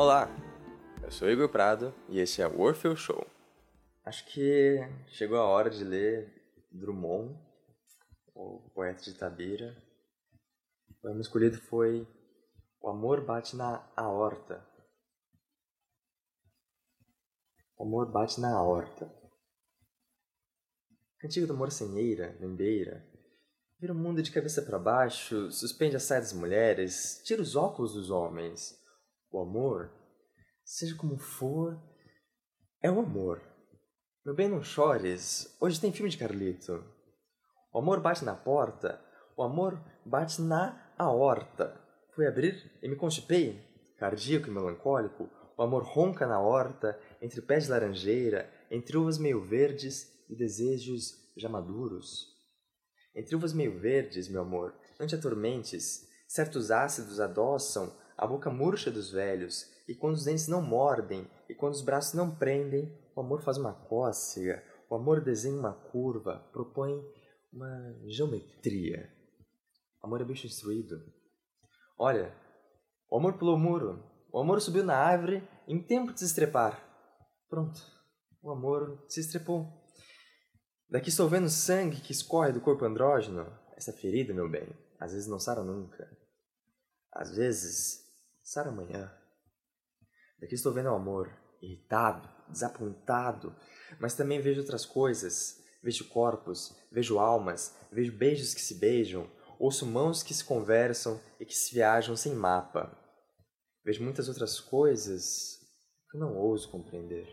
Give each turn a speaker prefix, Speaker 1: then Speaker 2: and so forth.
Speaker 1: Olá, eu sou Igor Prado e esse é o Orfeu Show. Acho que chegou a hora de ler Drummond, o poeta de Tabira. O poema escolhido foi O Amor Bate na Aorta. O amor bate na aorta. Cantigo do amor sem eira, nem beira. Vira o mundo de cabeça para baixo, suspende a saia das mulheres, tira os óculos dos homens. O amor, seja como for, é o amor. Meu bem, não chores, hoje tem filme de Carlito. O amor bate na porta, o amor bate na aorta. Fui abrir e me constipei, cardíaco e melancólico, o amor ronca na horta, entre pés de laranjeira, entre uvas meio verdes e desejos já maduros. Entre uvas meio verdes, meu amor, não te atormentes, certos ácidos adoçam a boca murcha dos velhos, e quando os dentes não mordem, e quando os braços não prendem, o amor faz uma cócega, o amor desenha uma curva, propõe uma geometria. O amor é bicho instruído. Olha, o amor pulou o muro, o amor subiu na árvore em tempo de se estrepar. Pronto, o amor se estrepou. Daqui estou vendo sangue que escorre do corpo andrógeno. Essa ferida, meu bem, às vezes não sara nunca. Às vezes, sara amanhã. Daqui estou vendo o amor, irritado, desapontado, mas também vejo outras coisas. Vejo corpos, vejo almas, vejo beijos que se beijam, ouço mãos que se conversam e que se viajam sem mapa. Vejo muitas outras coisas que não ouso compreender.